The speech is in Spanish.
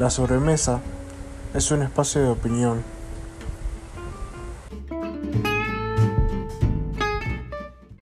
La sobremesa es un espacio de opinión.